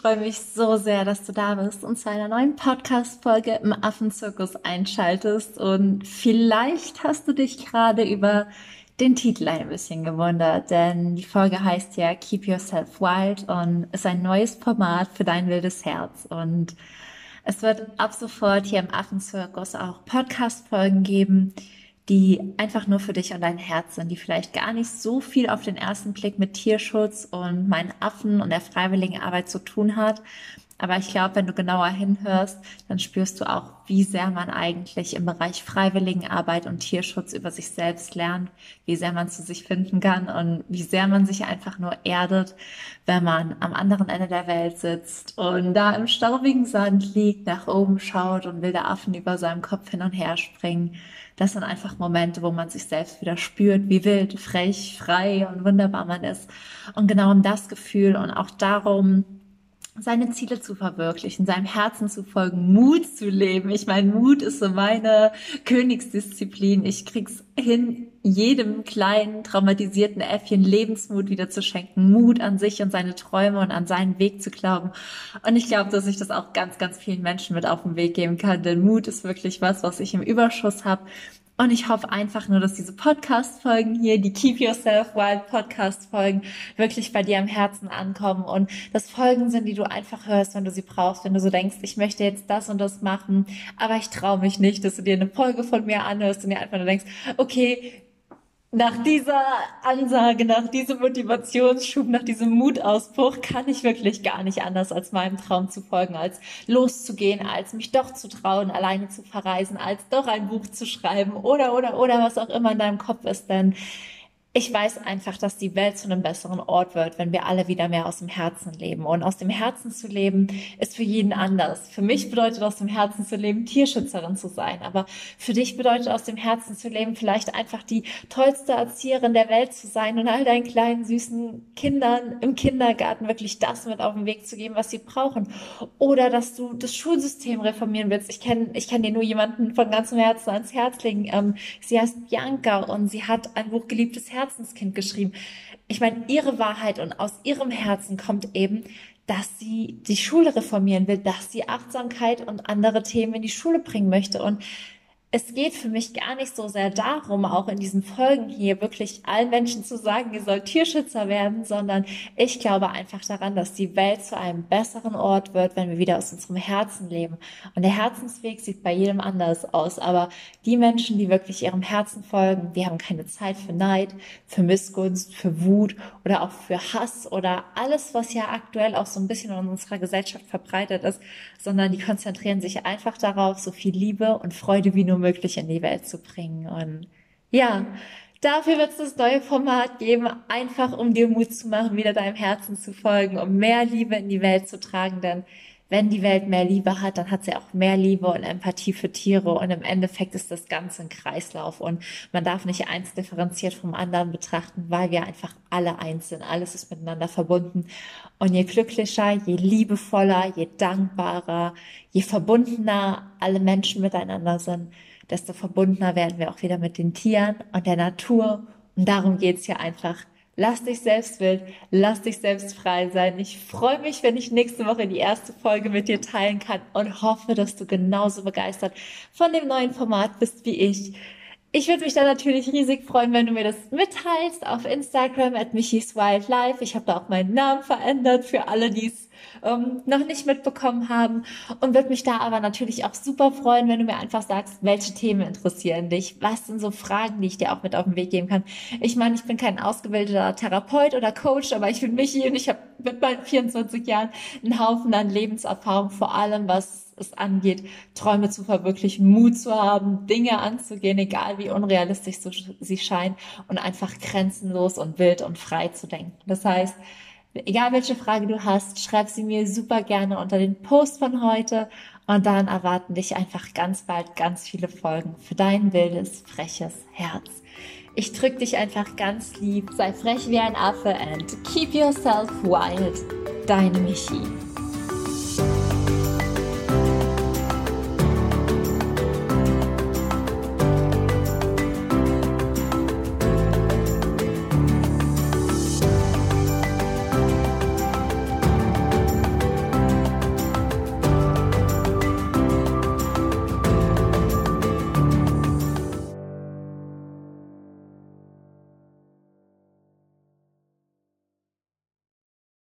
freue mich so sehr, dass du da bist und zu einer neuen Podcast-Folge im Affenzirkus einschaltest. Und vielleicht hast du dich gerade über den Titel ein bisschen gewundert, denn die Folge heißt ja Keep Yourself Wild und ist ein neues Format für dein wildes Herz. Und es wird ab sofort hier im Affenzirkus auch Podcast-Folgen geben, die einfach nur für dich und dein Herz sind, die vielleicht gar nicht so viel auf den ersten Blick mit Tierschutz und meinen Affen und der freiwilligen Arbeit zu tun hat. Aber ich glaube, wenn du genauer hinhörst, dann spürst du auch, wie sehr man eigentlich im Bereich freiwilligen Arbeit und Tierschutz über sich selbst lernt, wie sehr man zu sich finden kann und wie sehr man sich einfach nur erdet, wenn man am anderen Ende der Welt sitzt und da im staubigen Sand liegt, nach oben schaut und wilde Affen über seinem Kopf hin und her springen das sind einfach Momente, wo man sich selbst wieder spürt, wie wild, frech, frei und wunderbar man ist. Und genau um das Gefühl und auch darum, seine Ziele zu verwirklichen, seinem Herzen zu folgen, Mut zu leben. Ich meine, Mut ist so meine Königsdisziplin. Ich krieg's hin, jedem kleinen traumatisierten Äffchen Lebensmut wieder zu schenken, Mut an sich und seine Träume und an seinen Weg zu glauben. Und ich glaube, dass ich das auch ganz, ganz vielen Menschen mit auf den Weg geben kann, denn Mut ist wirklich was, was ich im Überschuss habe und ich hoffe einfach nur, dass diese Podcast-Folgen hier, die Keep Yourself Wild Podcast-Folgen, wirklich bei dir am Herzen ankommen und das Folgen sind, die du einfach hörst, wenn du sie brauchst, wenn du so denkst, ich möchte jetzt das und das machen, aber ich traue mich nicht, dass du dir eine Folge von mir anhörst und dir einfach nur denkst, okay, nach dieser Ansage, nach diesem Motivationsschub, nach diesem Mutausbruch kann ich wirklich gar nicht anders, als meinem Traum zu folgen, als loszugehen, als mich doch zu trauen, alleine zu verreisen, als doch ein Buch zu schreiben oder, oder, oder was auch immer in deinem Kopf ist, denn ich weiß einfach, dass die Welt zu einem besseren Ort wird, wenn wir alle wieder mehr aus dem Herzen leben. Und aus dem Herzen zu leben ist für jeden anders. Für mich bedeutet aus dem Herzen zu leben, Tierschützerin zu sein. Aber für dich bedeutet aus dem Herzen zu leben, vielleicht einfach die tollste Erzieherin der Welt zu sein und all deinen kleinen süßen Kindern im Kindergarten wirklich das mit auf den Weg zu geben, was sie brauchen. Oder dass du das Schulsystem reformieren willst. Ich kenne ich kenn dir nur jemanden von ganzem Herzen ans Herz legen. Ähm, sie heißt Bianca und sie hat ein Buch Geliebtes Herz Herzenskind geschrieben. Ich meine, ihre Wahrheit und aus ihrem Herzen kommt eben, dass sie die Schule reformieren will, dass sie Achtsamkeit und andere Themen in die Schule bringen möchte. Und es geht für mich gar nicht so sehr darum, auch in diesen Folgen hier wirklich allen Menschen zu sagen, ihr sollt Tierschützer werden, sondern ich glaube einfach daran, dass die Welt zu einem besseren Ort wird, wenn wir wieder aus unserem Herzen leben. Und der Herzensweg sieht bei jedem anders aus, aber die Menschen, die wirklich ihrem Herzen folgen, die haben keine Zeit für Neid, für Missgunst, für Wut oder auch für Hass oder alles, was ja aktuell auch so ein bisschen in unserer Gesellschaft verbreitet ist, sondern die konzentrieren sich einfach darauf, so viel Liebe und Freude wie nur möglich in die Welt zu bringen. Und ja, dafür wird es das neue Format geben, einfach um dir Mut zu machen, wieder deinem Herzen zu folgen, um mehr Liebe in die Welt zu tragen, denn wenn die Welt mehr Liebe hat, dann hat sie auch mehr Liebe und Empathie für Tiere und im Endeffekt ist das Ganze ein Kreislauf und man darf nicht eins differenziert vom anderen betrachten, weil wir einfach alle eins sind. Alles ist miteinander verbunden und je glücklicher, je liebevoller, je dankbarer, je verbundener alle Menschen miteinander sind, desto verbundener werden wir auch wieder mit den Tieren und der Natur. Und darum geht's hier einfach. Lass dich selbst wild, lass dich selbst frei sein. Ich freue mich, wenn ich nächste Woche die erste Folge mit dir teilen kann und hoffe, dass du genauso begeistert von dem neuen Format bist wie ich. Ich würde mich da natürlich riesig freuen, wenn du mir das mitteilst auf Instagram at Michis Wildlife. Ich habe da auch meinen Namen verändert für alle, die es ähm, noch nicht mitbekommen haben und würde mich da aber natürlich auch super freuen, wenn du mir einfach sagst, welche Themen interessieren dich, was sind so Fragen, die ich dir auch mit auf den Weg geben kann. Ich meine, ich bin kein ausgebildeter Therapeut oder Coach, aber ich bin Michi und ich habe mit meinen 24 Jahren einen Haufen an Lebenserfahrung, vor allem was es angeht, Träume zu verwirklichen, Mut zu haben, Dinge anzugehen, egal wie unrealistisch sie scheinen und einfach grenzenlos und wild und frei zu denken. Das heißt, egal welche Frage du hast, schreib sie mir super gerne unter den Post von heute und dann erwarten dich einfach ganz bald ganz viele Folgen für dein wildes, freches Herz. Ich drück dich einfach ganz lieb, sei frech wie ein Affe and keep yourself wild. Deine Michi.